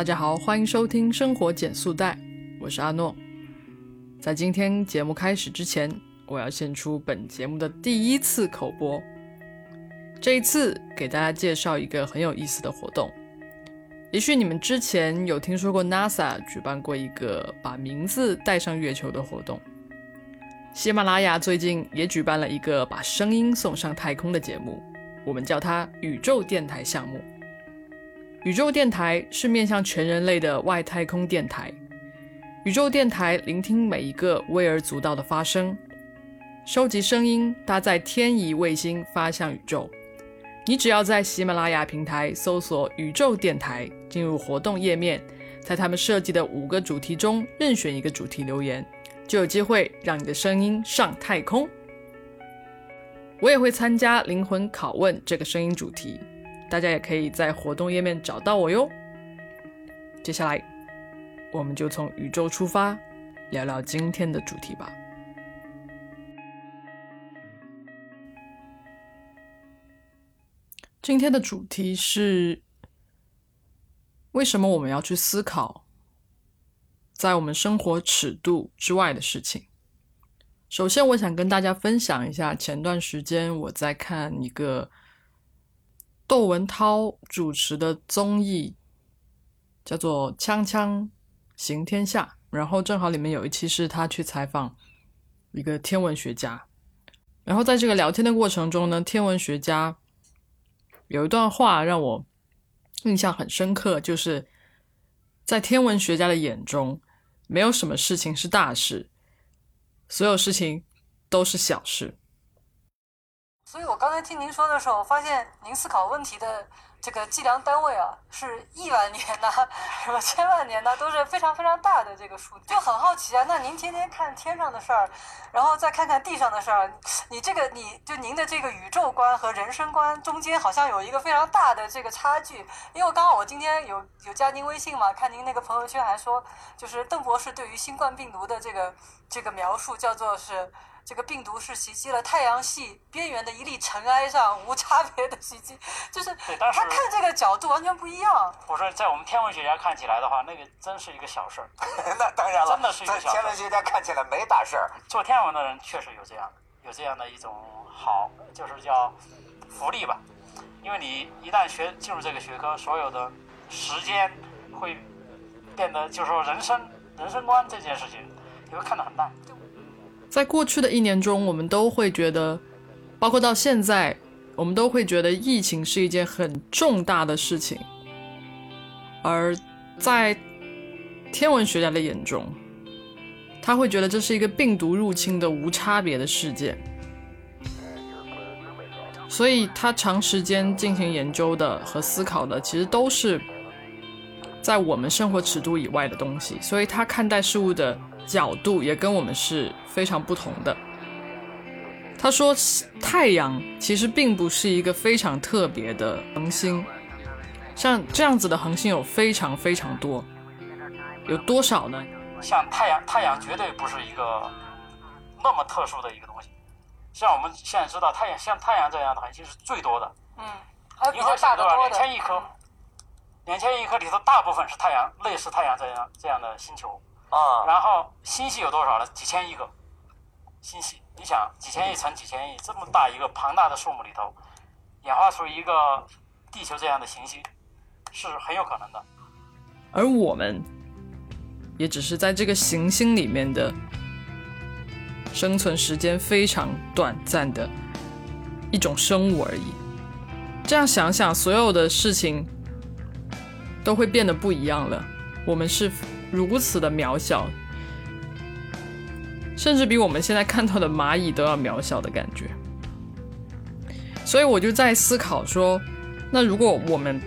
大家好，欢迎收听生活减速带，我是阿诺。在今天节目开始之前，我要献出本节目的第一次口播。这一次给大家介绍一个很有意思的活动。也许你们之前有听说过 NASA 举办过一个把名字带上月球的活动。喜马拉雅最近也举办了一个把声音送上太空的节目，我们叫它宇宙电台项目。宇宙电台是面向全人类的外太空电台。宇宙电台聆听每一个微而足道的发声，收集声音，搭载天仪卫星发向宇宙。你只要在喜马拉雅平台搜索“宇宙电台”，进入活动页面，在他们设计的五个主题中任选一个主题留言，就有机会让你的声音上太空。我也会参加灵魂拷问这个声音主题，大家也可以在活动页面找到我哟。接下来，我们就从宇宙出发，聊聊今天的主题吧。今天的主题是为什么我们要去思考在我们生活尺度之外的事情。首先，我想跟大家分享一下，前段时间我在看一个窦文涛主持的综艺，叫做《锵锵行天下》，然后正好里面有一期是他去采访一个天文学家，然后在这个聊天的过程中呢，天文学家。有一段话让我印象很深刻，就是在天文学家的眼中，没有什么事情是大事，所有事情都是小事。所以我刚才听您说的时候，我发现您思考问题的。这个计量单位啊，是亿万年呐，什么千万年呐，都是非常非常大的这个数，就很好奇啊。那您天天看天上的事儿，然后再看看地上的事儿，你这个你就您的这个宇宙观和人生观中间好像有一个非常大的这个差距。因为刚刚我今天有有加您微信嘛，看您那个朋友圈还说，就是邓博士对于新冠病毒的这个这个描述叫做是。这个病毒是袭击了太阳系边缘的一粒尘埃上，无差别的袭击，就是他看这个角度完全不一样。我说，在我们天文学家看起来的话，那个真是一个小事儿。那当然了，真的是一个小事天文学家看起来没大事儿。做天文的人确实有这样有这样的一种好，就是叫福利吧。因为你一旦学进入这个学科，所有的时间会变得，就是说人生人生观这件事情，你会看得很淡。在过去的一年中，我们都会觉得，包括到现在，我们都会觉得疫情是一件很重大的事情。而在天文学家的眼中，他会觉得这是一个病毒入侵的无差别的事件。所以他长时间进行研究的和思考的，其实都是在我们生活尺度以外的东西。所以他看待事物的。角度也跟我们是非常不同的。他说，太阳其实并不是一个非常特别的恒星，像这样子的恒星有非常非常多，有多少呢？像太阳，太阳绝对不是一个那么特殊的一个东西。像我们现在知道，太阳像太阳这样的恒星是最多的。嗯，比较大的两千亿颗，两千亿颗里头大部分是太阳，类似太阳这样这样的星球。啊，然后星系有多少呢？几千亿个星系，你想几千亿乘几千亿，这么大一个庞大的数目里头，演化出一个地球这样的行星，是很有可能的。而我们，也只是在这个行星里面的生存时间非常短暂的一种生物而已。这样想想，所有的事情都会变得不一样了。我们是。如此的渺小，甚至比我们现在看到的蚂蚁都要渺小的感觉。所以我就在思考说，那如果我们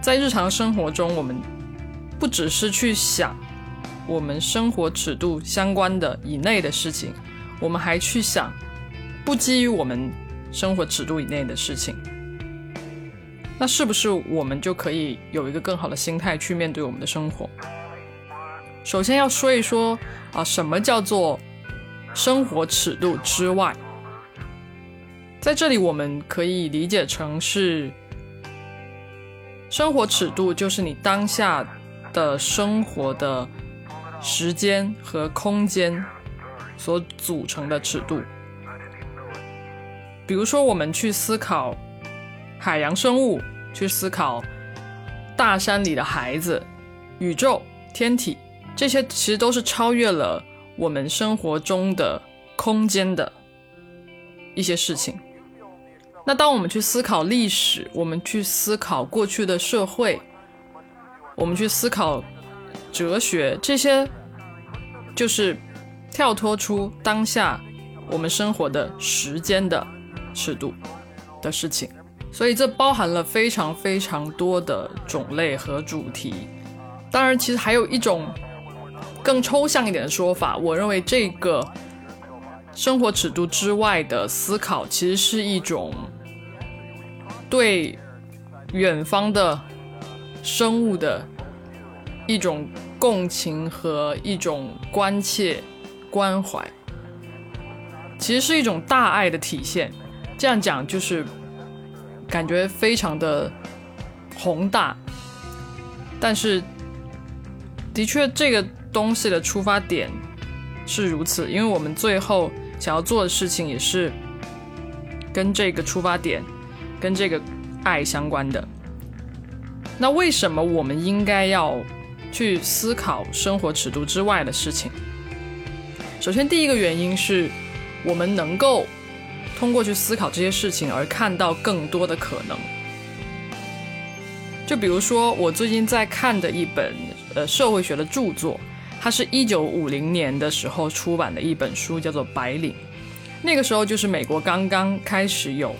在日常生活中，我们不只是去想我们生活尺度相关的以内的事情，我们还去想不基于我们生活尺度以内的事情，那是不是我们就可以有一个更好的心态去面对我们的生活？首先要说一说啊，什么叫做生活尺度之外？在这里，我们可以理解成是生活尺度就是你当下的生活的时间和空间所组成的尺度。比如说，我们去思考海洋生物，去思考大山里的孩子、宇宙、天体，这些其实都是超越了我们生活中的空间的一些事情。那当我们去思考历史，我们去思考过去的社会，我们去思考哲学，这些就是跳脱出当下我们生活的时间的尺度的事情。所以这包含了非常非常多的种类和主题。当然，其实还有一种更抽象一点的说法，我认为这个生活尺度之外的思考，其实是一种。对远方的生物的一种共情和一种关切、关怀，其实是一种大爱的体现。这样讲就是感觉非常的宏大，但是的确这个东西的出发点是如此，因为我们最后想要做的事情也是跟这个出发点。跟这个爱相关的，那为什么我们应该要去思考生活尺度之外的事情？首先，第一个原因是我们能够通过去思考这些事情而看到更多的可能。就比如说，我最近在看的一本呃社会学的著作，它是一九五零年的时候出版的一本书，叫做《白领》。那个时候就是美国刚刚开始有。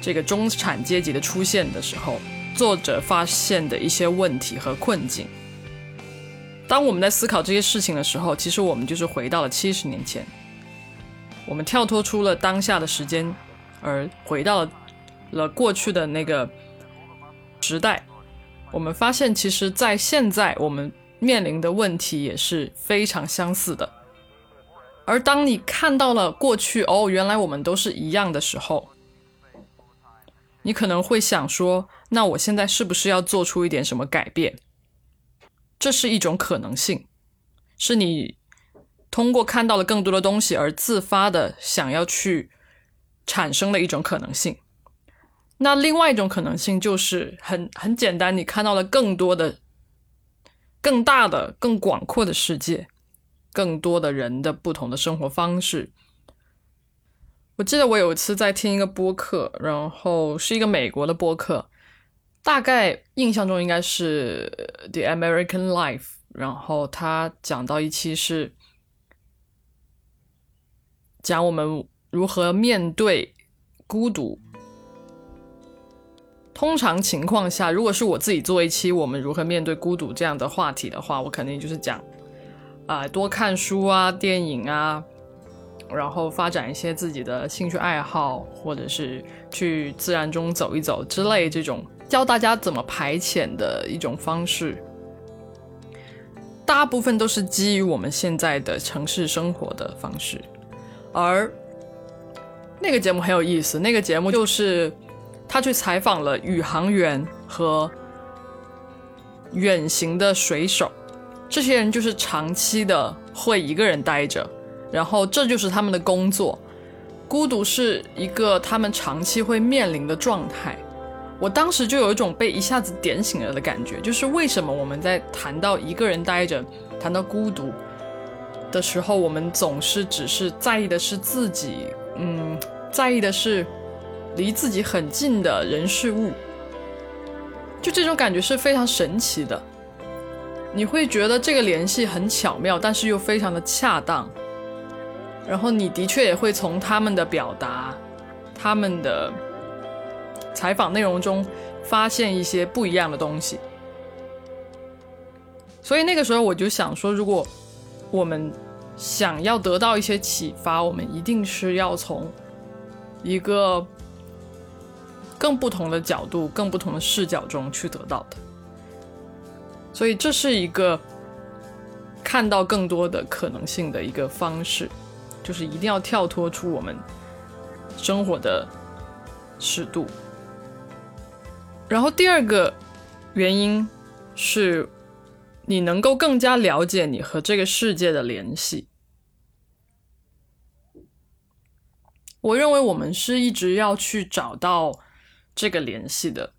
这个中产阶级的出现的时候，作者发现的一些问题和困境。当我们在思考这些事情的时候，其实我们就是回到了七十年前，我们跳脱出了当下的时间，而回到了过去的那个时代。我们发现，其实，在现在我们面临的问题也是非常相似的。而当你看到了过去，哦，原来我们都是一样的时候。你可能会想说，那我现在是不是要做出一点什么改变？这是一种可能性，是你通过看到了更多的东西而自发的想要去产生的一种可能性。那另外一种可能性就是很很简单，你看到了更多的、更大的、更广阔的世界，更多的人的不同的生活方式。我记得我有一次在听一个播客，然后是一个美国的播客，大概印象中应该是《The American Life》，然后他讲到一期是讲我们如何面对孤独。通常情况下，如果是我自己做一期我们如何面对孤独这样的话题的话，我肯定就是讲啊，多看书啊，电影啊。然后发展一些自己的兴趣爱好，或者是去自然中走一走之类，这种教大家怎么排遣的一种方式，大部分都是基于我们现在的城市生活的方式。而那个节目很有意思，那个节目就是他去采访了宇航员和远行的水手，这些人就是长期的会一个人待着。然后这就是他们的工作，孤独是一个他们长期会面临的状态。我当时就有一种被一下子点醒了的感觉，就是为什么我们在谈到一个人待着、谈到孤独的时候，我们总是只是在意的是自己，嗯，在意的是离自己很近的人事物，就这种感觉是非常神奇的。你会觉得这个联系很巧妙，但是又非常的恰当。然后你的确也会从他们的表达、他们的采访内容中发现一些不一样的东西。所以那个时候我就想说，如果我们想要得到一些启发，我们一定是要从一个更不同的角度、更不同的视角中去得到的。所以这是一个看到更多的可能性的一个方式。就是一定要跳脱出我们生活的尺度。然后第二个原因是你能够更加了解你和这个世界的联系。我认为我们是一直要去找到这个联系的，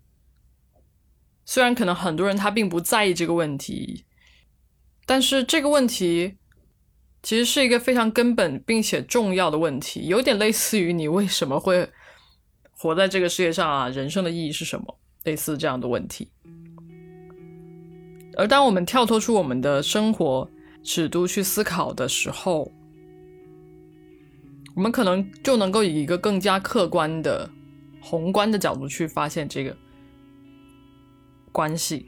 虽然可能很多人他并不在意这个问题，但是这个问题其实是一个非常根本并且重要的问题，有点类似于你为什么会活在这个世界上啊？人生的意义是什么？类似这样的问题。而当我们跳脱出我们的生活尺度去思考的时候，我们可能就能够以一个更加客观的、宏观的角度去发现这个关系。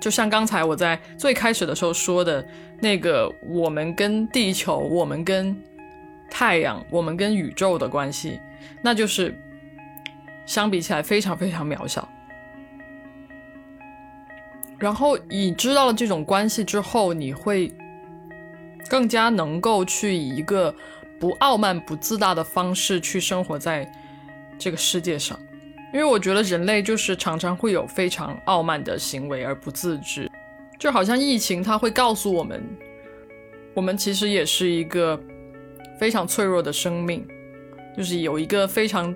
就像刚才我在最开始的时候说的那个，我们跟地球、我们跟太阳、我们跟宇宙的关系，那就是相比起来非常非常渺小。然后你知道了这种关系之后，你会更加能够去以一个。不傲慢、不自大的方式去生活在这个世界上，因为我觉得人类就是常常会有非常傲慢的行为而不自知，就好像疫情，它会告诉我们，我们其实也是一个非常脆弱的生命，就是有一个非常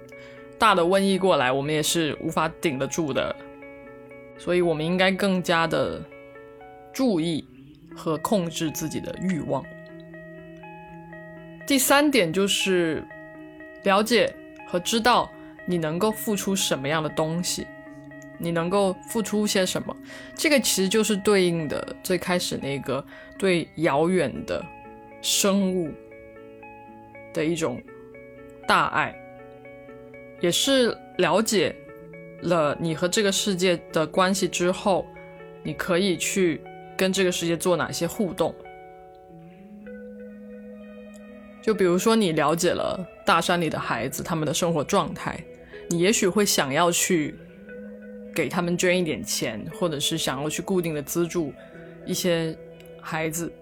大的瘟疫过来，我们也是无法顶得住的，所以我们应该更加的注意和控制自己的欲望。第三点就是了解和知道你能够付出什么样的东西，你能够付出些什么。这个其实就是对应的最开始那个对遥远的生物的一种大爱，也是了解了你和这个世界的关系之后，你可以去跟这个世界做哪些互动。就比如说，你了解了大山里的孩子他们的生活状态，你也许会想要去给他们捐一点钱，或者是想要去固定的资助一些孩子，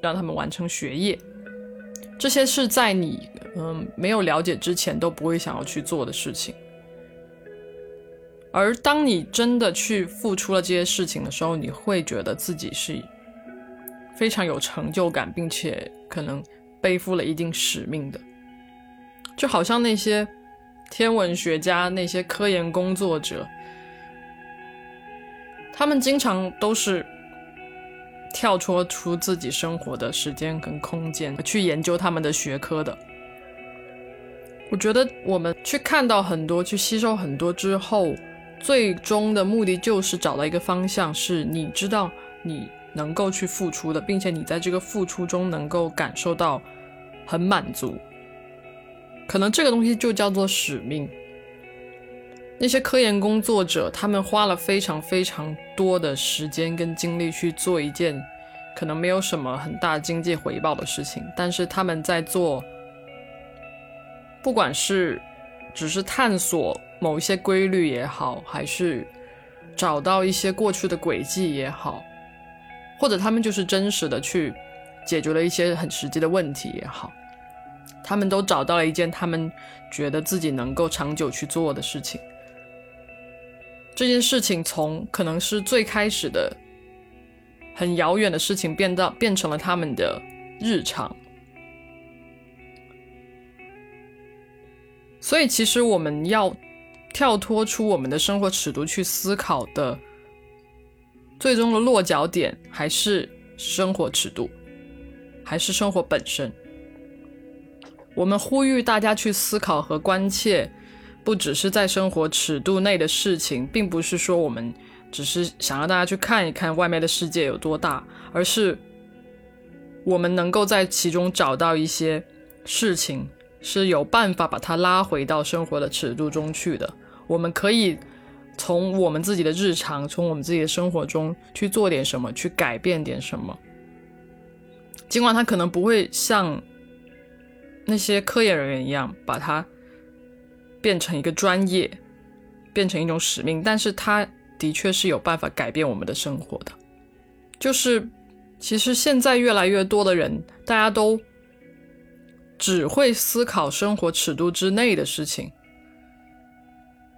让他们完成学业。这些是在你嗯没有了解之前都不会想要去做的事情。而当你真的去付出了这些事情的时候，你会觉得自己是非常有成就感，并且可能。背负了一定使命的，就好像那些天文学家、那些科研工作者，他们经常都是跳脱出自己生活的时间跟空间去研究他们的学科的。我觉得我们去看到很多、去吸收很多之后，最终的目的就是找到一个方向，是你知道你能够去付出的，并且你在这个付出中能够感受到。很满足，可能这个东西就叫做使命。那些科研工作者，他们花了非常非常多的时间跟精力去做一件可能没有什么很大经济回报的事情，但是他们在做，不管是只是探索某一些规律也好，还是找到一些过去的轨迹也好，或者他们就是真实的去。解决了一些很实际的问题也好，他们都找到了一件他们觉得自己能够长久去做的事情。这件事情从可能是最开始的很遥远的事情，变到变成了他们的日常。所以，其实我们要跳脱出我们的生活尺度去思考的，最终的落脚点还是生活尺度。还是生活本身，我们呼吁大家去思考和关切，不只是在生活尺度内的事情，并不是说我们只是想让大家去看一看外面的世界有多大，而是我们能够在其中找到一些事情是有办法把它拉回到生活的尺度中去的。我们可以从我们自己的日常，从我们自己的生活中去做点什么，去改变点什么。尽管他可能不会像那些科研人员一样把它变成一个专业，变成一种使命，但是他的确是有办法改变我们的生活的。就是其实现在越来越多的人，大家都只会思考生活尺度之内的事情。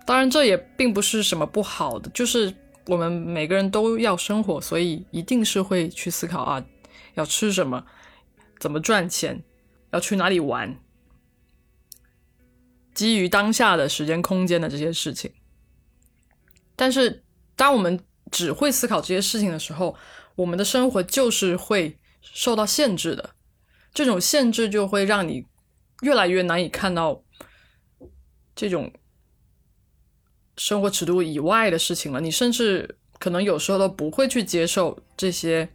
当然，这也并不是什么不好的，就是我们每个人都要生活，所以一定是会去思考啊，要吃什么，怎么赚钱，要去哪里玩，基于当下的时间空间的这些事情。但是，当我们只会思考这些事情的时候，我们的生活就是会受到限制的。这种限制就会让你越来越难以看到这种生活尺度以外的事情了。你甚至可能有时候都不会去接受这些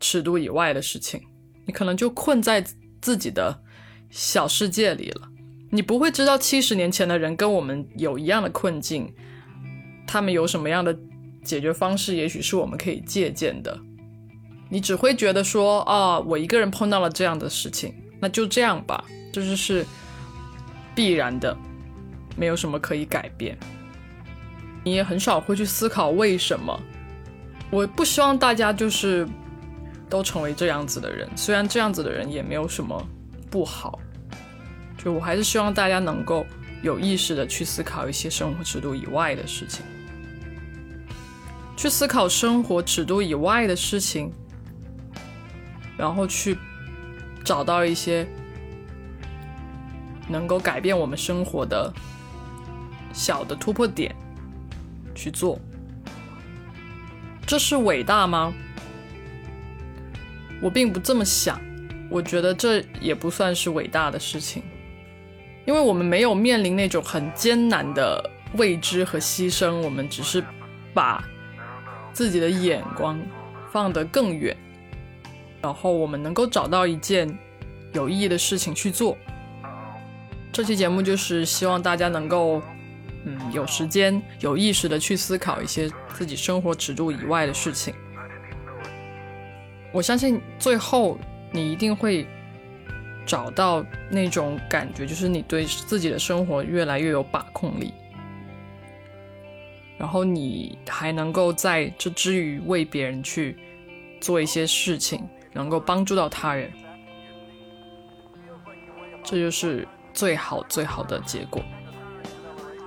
尺度以外的事情，你可能就困在自己的小世界里了。你不会知道七十年前的人跟我们有一样的困境，他们有什么样的解决方式，也许是我们可以借鉴的。你只会觉得说啊，我一个人碰到了这样的事情，那就这样吧，这就是必然的，没有什么可以改变。你也很少会去思考为什么。我不希望大家就是都成为这样子的人，虽然这样子的人也没有什么不好，就我还是希望大家能够有意识的去思考一些生活尺度以外的事情，去思考生活尺度以外的事情。然后去找到一些能够改变我们生活的小的突破点去做，这是伟大吗？我并不这么想，我觉得这也不算是伟大的事情，因为我们没有面临那种很艰难的未知和牺牲，我们只是把自己的眼光放得更远。然后我们能够找到一件有意义的事情去做。这期节目就是希望大家能够，嗯，有时间、有意识的去思考一些自己生活尺度以外的事情。我相信最后你一定会找到那种感觉，就是你对自己的生活越来越有把控力，然后你还能够在这之余为别人去做一些事情。能够帮助到他人，这就是最好最好的结果。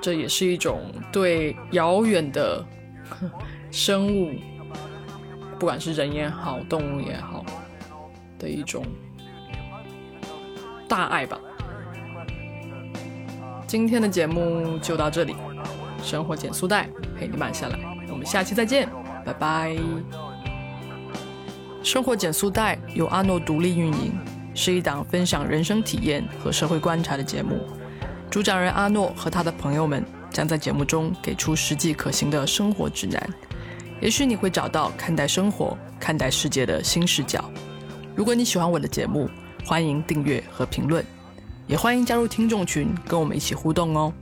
这也是一种对遥远的生物，不管是人也好，动物也好，的一种大爱吧。今天的节目就到这里，生活减速带陪你慢下来，我们下期再见，拜拜。生活减速带由阿诺独立运营，是一档分享人生体验和社会观察的节目。主讲人阿诺和他的朋友们将在节目中给出实际可行的生活指南，也许你会找到看待生活、看待世界的新视角。如果你喜欢我的节目，欢迎订阅和评论，也欢迎加入听众群，跟我们一起互动哦。